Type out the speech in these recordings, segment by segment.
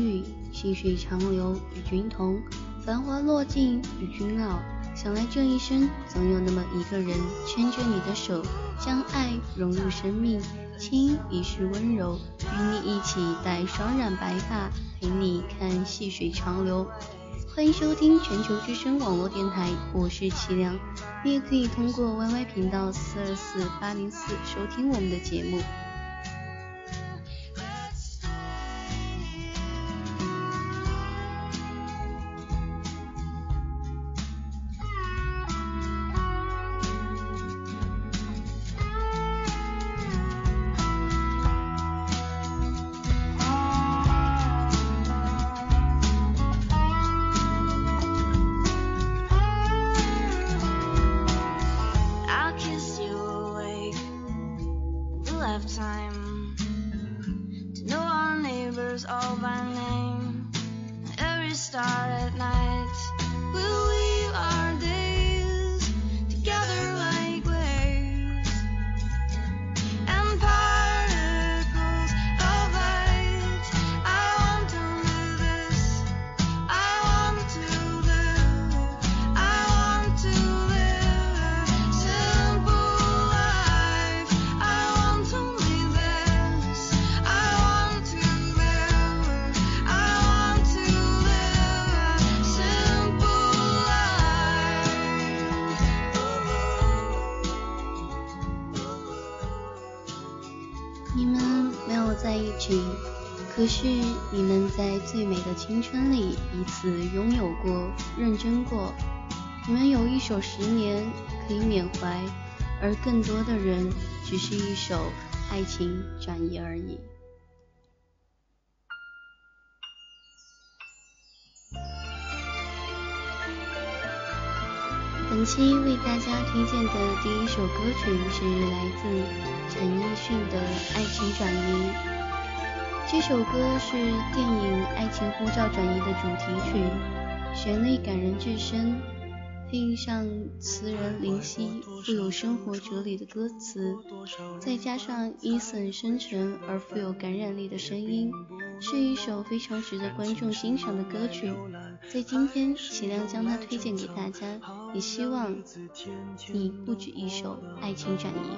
雨，细水长流，与君同。繁华落尽，与君老。想来这一生，总有那么一个人，牵着你的手，将爱融入生命，情一世温柔，与你一起戴双染白发，陪你看细水长流。欢迎收听全球之声网络电台，我是齐良。你也可以通过 YY 频道四二四八零四收听我们的节目。we'll have time to know our neighbors all by name, every star at night. 最美的青春里彼此拥有过、认真过，你们有一首十年可以缅怀，而更多的人只是一首爱情转移而已。本期为大家推荐的第一首歌曲是来自陈奕迅的《爱情转移》。这首歌是电影《爱情呼叫转移》的主题曲，旋律感人至深，配上词人林夕富有生活哲理的歌词，再加上 Eason 深沉而富有感染力的声音，是一首非常值得观众欣赏的歌曲。在今天，齐亮将它推荐给大家，也希望你不止一首《爱情转移》。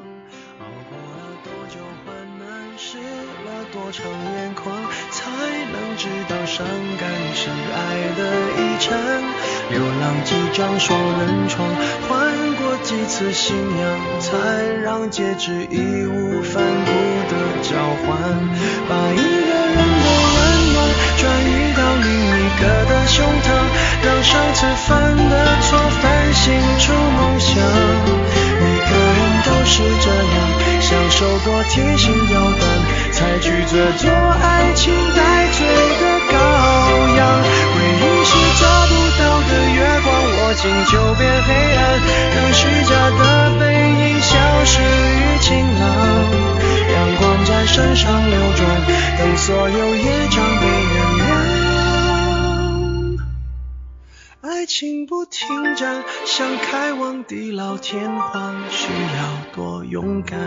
熬过了多久患难湿了多长眼眶，才能知道伤感是爱的遗产。流浪几张双人床，换过几次信仰，才让戒指义无反顾的交换。把一个人的温暖转移到另一个的胸膛，让上次犯的错反省出梦想。每个人都是这样。享受过提心吊胆，才拒绝做爱情戴罪的羔羊。回忆是找不到的月光，握紧就变黑暗，让虚假的背影消失于晴朗。阳光在身上流转，等所有业障心不停站，想开往地老天荒，需要多勇敢。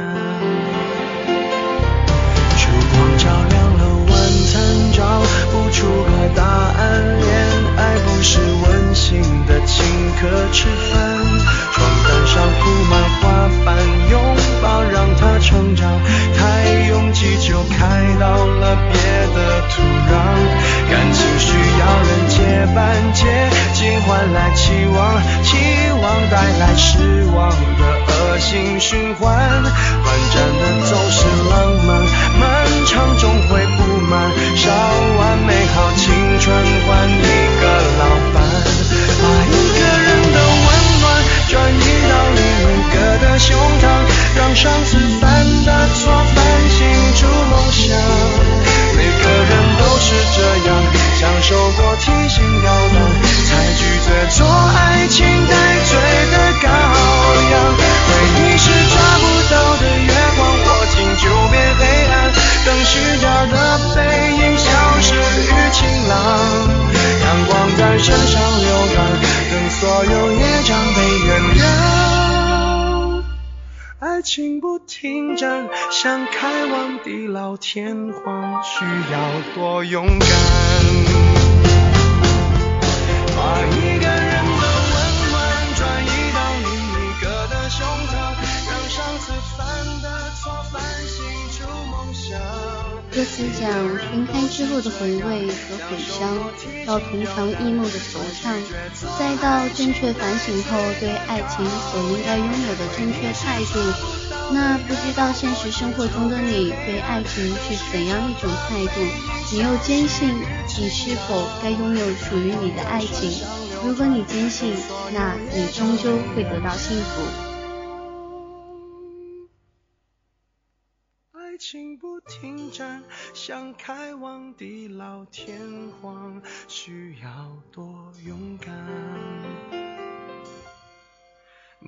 烛光照亮了晚餐，找不出个答案。恋爱不是温馨的请客吃饭，床单上铺满花瓣，拥抱让它成长。太拥挤就开到了别的土壤，感情需要人接班，接来期望，期望带来失望的恶性循环。短暂的总是浪漫，漫长终想开往地老天荒，需要多勇敢。歌词讲分开之后的回味和悔伤，到同床异梦的惆怅，再到正确反省后对爱情所应该拥有的正确态度。那不知道现实生活中的你对爱情是怎样一种态度？你又坚信你是否该拥有属于你的爱情？如果你坚信，那你终究会得到幸福。情不停站，想开往地老天荒，需要多勇敢。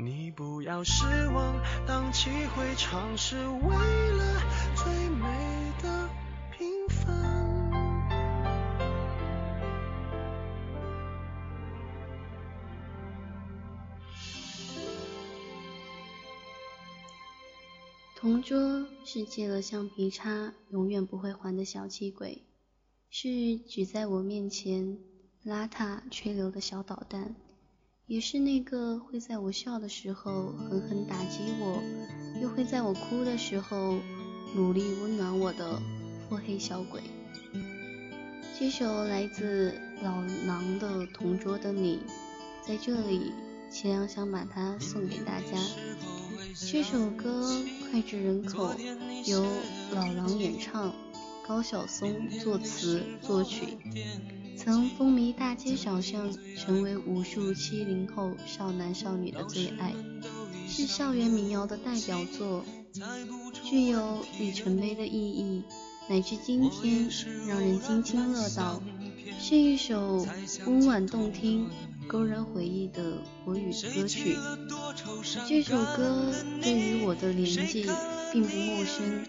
你不要失望，荡气回肠是为了最美的平凡。同桌是借了橡皮擦永远不会还的小气鬼，是举在我面前邋遢吹牛的小捣蛋，也是那个会在我笑的时候狠狠打击我，又会在我哭的时候努力温暖我的腹黑小鬼。这首来自老狼的《同桌的你》，在这里，钱良想把它送给大家。这首歌脍炙人口，由老狼演唱，高晓松作词作曲，曾风靡大街小巷，成为无数七零后少男少女的最爱，是校园民谣的代表作，具有里程碑的意义，乃至今天让人津津乐道，是一首温婉动听。勾人回忆的国语歌曲，这首歌对于我的年纪并不陌生，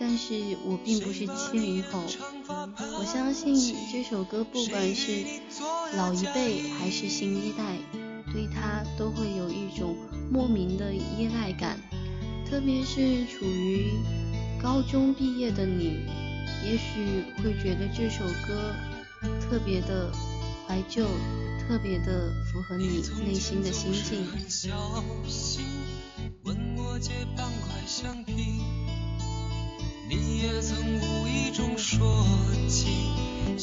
但是我并不是七零后。我相信这首歌不管是老一辈还是新一代，对它都会有一种莫名的依赖感。特别是处于高中毕业的你，也许会觉得这首歌特别的怀旧。特别的符合你内心的心境。你也曾无意中说起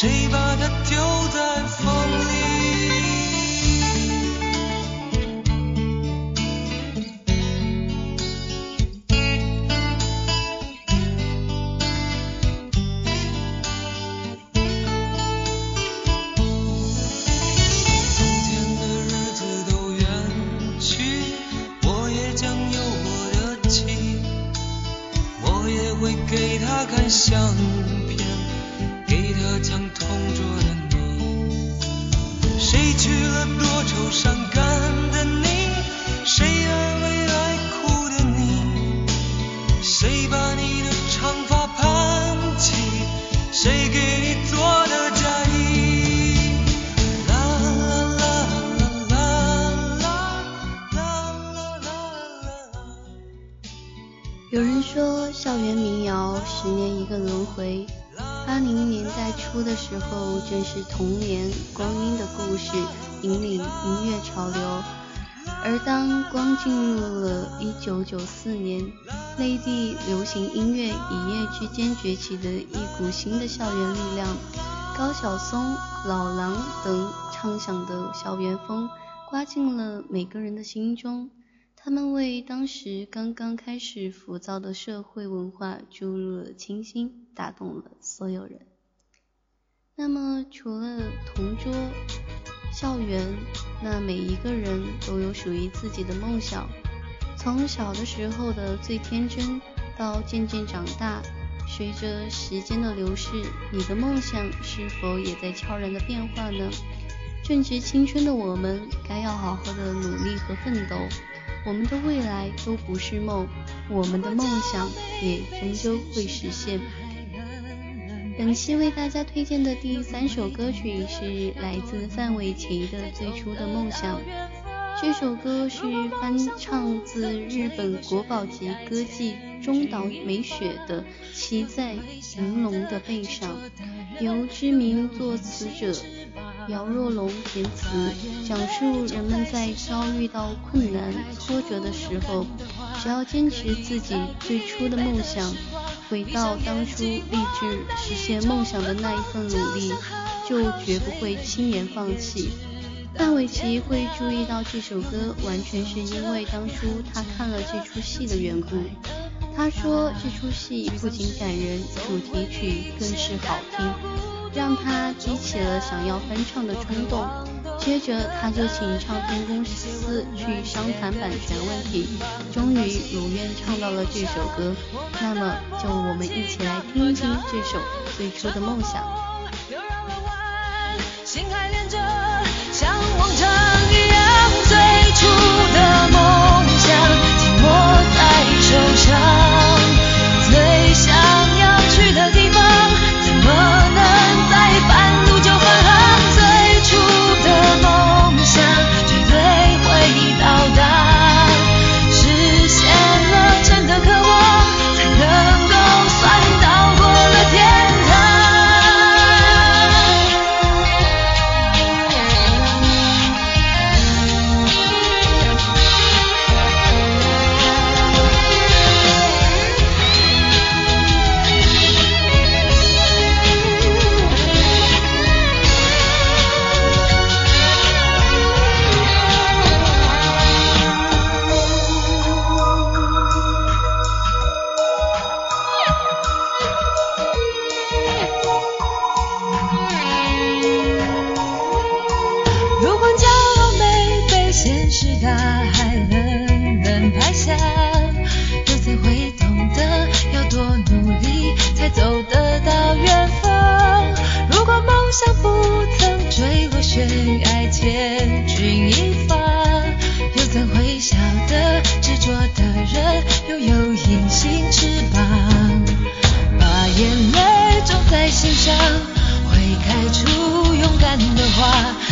谁把它丢有人说，校园民谣十年一个轮回。八零年代初的时候正是童年光阴的故事引领音乐潮流，而当光进入了一九九四年，内地流行音乐一夜之间崛起的一股新的校园力量，高晓松、老狼等唱响的校园风刮进了每个人的心中，他们为当时刚刚开始浮躁的社会文化注入了清新，打动了所有人。那么，除了同桌、校园，那每一个人都有属于自己的梦想。从小的时候的最天真，到渐渐长大，随着时间的流逝，你的梦想是否也在悄然的变化呢？正值青春的我们，该要好好的努力和奋斗。我们的未来都不是梦，我们的梦想也终究会实现。本期为大家推荐的第三首歌曲是来自范玮琪的《最初的梦想》。这首歌是翻唱自日本国宝级歌妓中岛美雪的《骑在银龙的背上》，由知名作词者姚若龙填词，讲述人们在遭遇到困难挫折的时候，只要坚持自己最初的梦想。回到当初立志实现梦想的那一份努力，就绝不会轻言放弃。范玮琪会注意到这首歌，完全是因为当初他看了这出戏的缘故。他说这出戏不仅感人，主题曲更是好听，让他激起了想要翻唱的冲动。接着他就请唱片公司去商谈版权问题，终于如愿唱到了这首歌。那么就我们一起来听一听这首最初的梦想。心还连着，像往常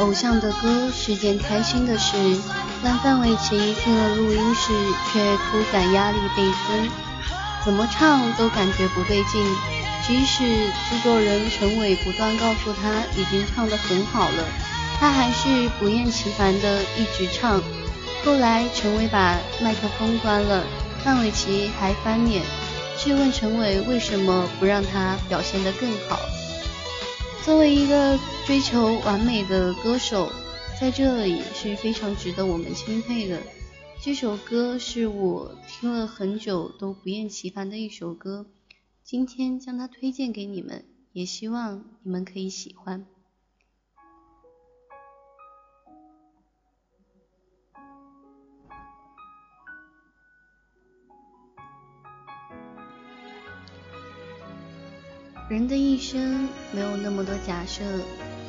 偶像的歌是件开心的事，但范玮琪进了录音室却突感压力倍增，怎么唱都感觉不对劲。即使制作人陈伟不断告诉他已经唱得很好了，他还是不厌其烦地一直唱。后来陈伟把麦克风关了，范玮琪还翻脸质问陈伟为什么不让他表现得更好。作为一个追求完美的歌手，在这里是非常值得我们钦佩的。这首歌是我听了很久都不厌其烦的一首歌，今天将它推荐给你们，也希望你们可以喜欢。人的一生没有那么多假设，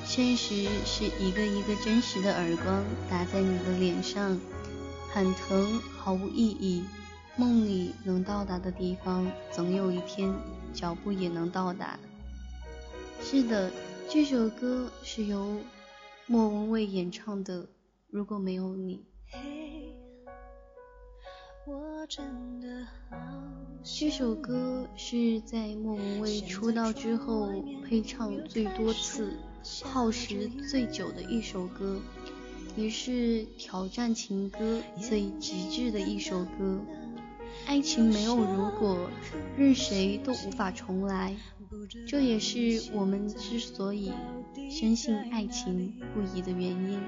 现实是一个一个真实的耳光打在你的脸上，很疼，毫无意义。梦里能到达的地方，总有一天脚步也能到达。是的，这首歌是由莫文蔚演唱的。如果没有你，这首歌是在莫文蔚出道之后配唱最多次、耗时最久的一首歌，也是挑战情歌最极致的一首歌。爱情没有如果，任谁都无法重来。这也是我们之所以深信爱情不移的原因。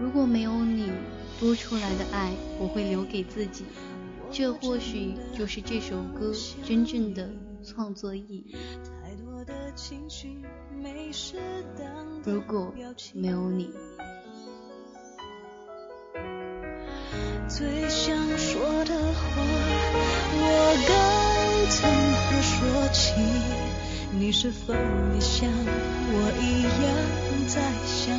如果没有你，多出来的爱我会留给自己。这或许就是这首歌真正的创作意义。如果没有你。最想说的话，我该从何说起，你是否也像我一样在想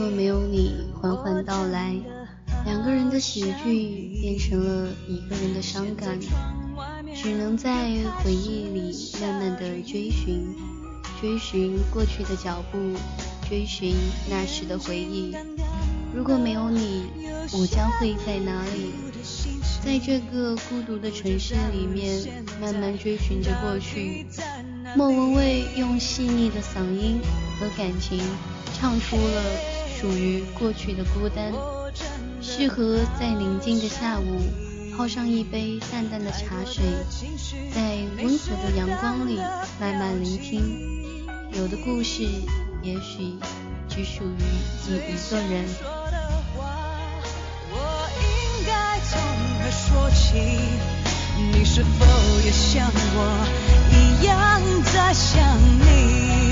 如果没有你缓缓到来，两个人的喜剧变成了一个人的伤感，只能在回忆里慢慢的追寻，追寻过去的脚步，追寻那时的回忆。如果没有你，我将会在哪里？在这个孤独的城市里面，慢慢追寻着过去。莫文蔚用细腻的嗓音和感情。唱出了属于过去的孤单，适合在宁静的下午泡上一杯淡淡的茶水，在温和的阳光里慢慢聆听。有的故事也许只属于你一个人。你是否也像我一样在想你？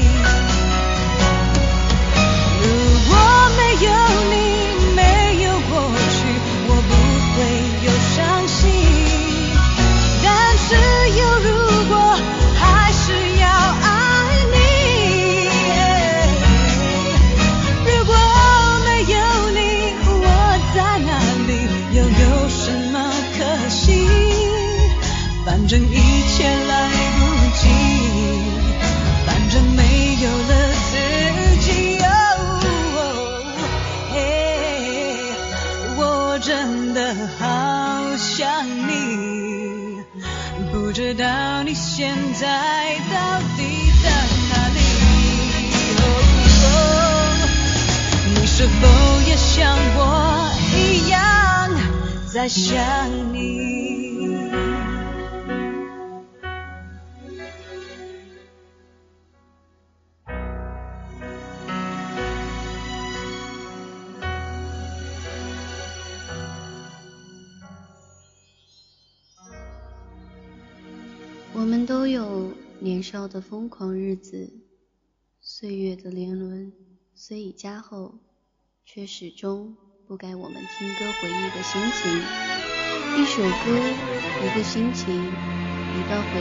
我们都有年少的疯狂日子，岁月的年轮虽已加厚，却始终不改我们听歌回忆的心情。一首歌，一个心情，一段回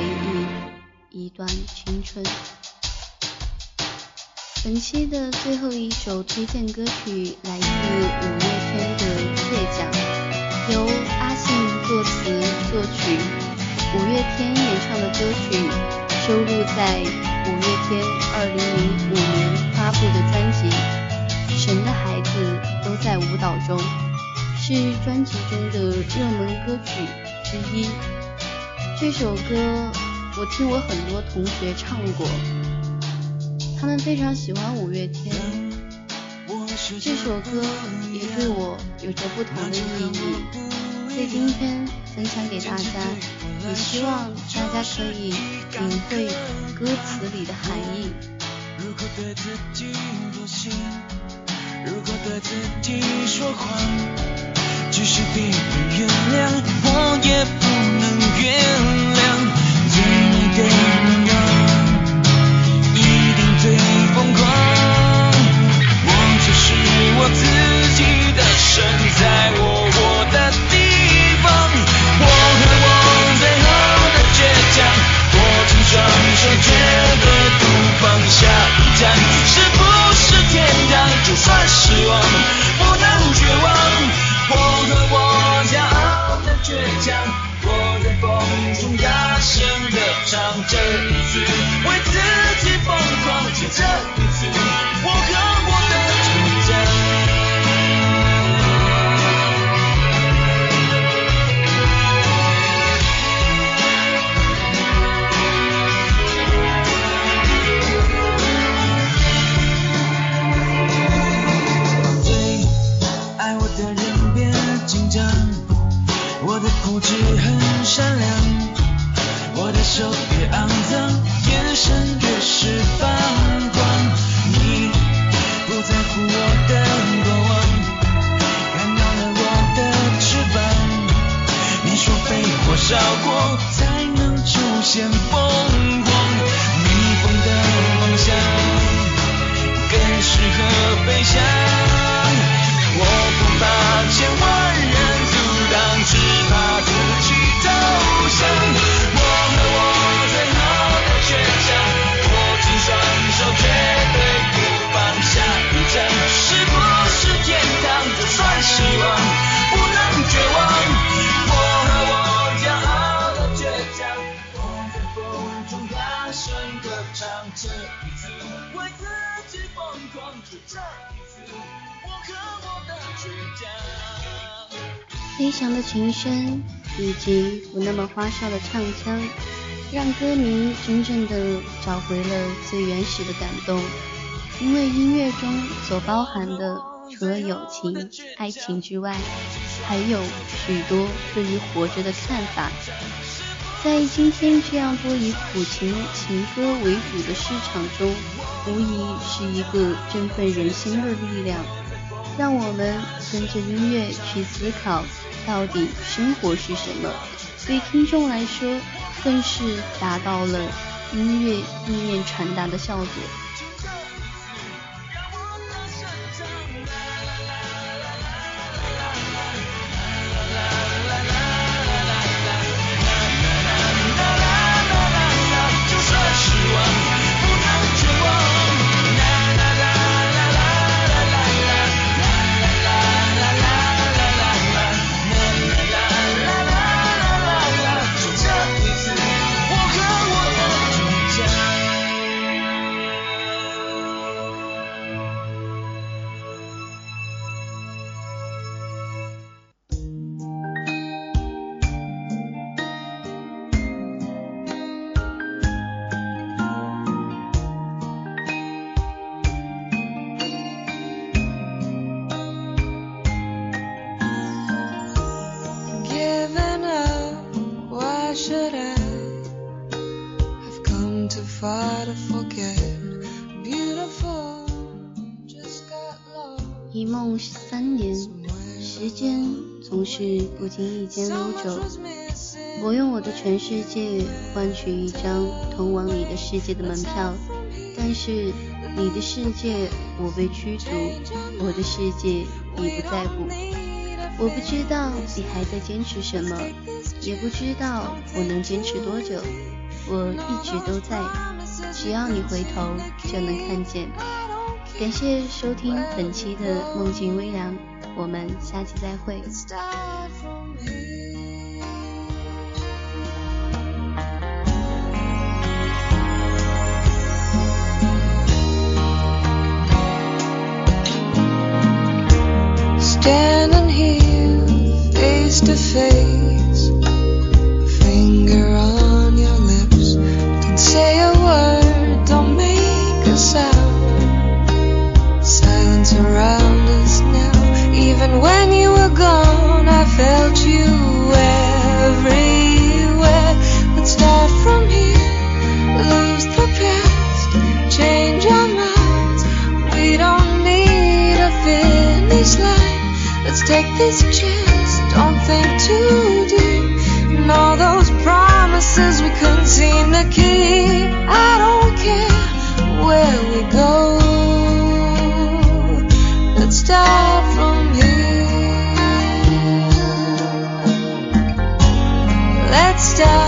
忆，一段青春。本期的最后一首推荐歌曲来自五月天的《倔强》，由阿信作词作曲。五月天演唱的歌曲收录在五月天二零零五年发布的专辑《神的孩子都在舞蹈中》，是专辑中的热门歌曲之一。这首歌我听我很多同学唱过，他们非常喜欢五月天。这首歌也对我有着不同的意义。在今天分享给大家，也希望大家可以领会歌词里的含义。如果对自己妥协，如果对自己说谎，即使别人原谅，我也不能原谅。出琴声以及不那么花哨的唱腔，让歌迷真正的找回了最原始的感动。因为音乐中所包含的，除了友情、爱情之外，还有许多对于活着的看法。在今天这样多以苦情情歌为主的市场中，无疑是一个振奋人心的力量。让我们跟着音乐去思考，到底生活是什么？对听众来说，更是达到了音乐意念传达的效果。间溜走。我用我的全世界换取一张通往你的世界的门票，但是你的世界我被驱逐，我的世界你不在乎。我不知道你还在坚持什么，也不知道我能坚持多久。我一直都在，只要你回头就能看见。感谢收听本期的梦境微凉，我们下期再会。Face, a finger on your lips. Don't say a word, don't make a sound. Silence around us now. Even when you were gone, I felt you everywhere. Let's start from here, lose the past, change our minds. We don't need a finish line. Let's take this chance, don't think too deep. And all those promises we couldn't seem to keep. I don't care where we go. Let's start from here. Let's start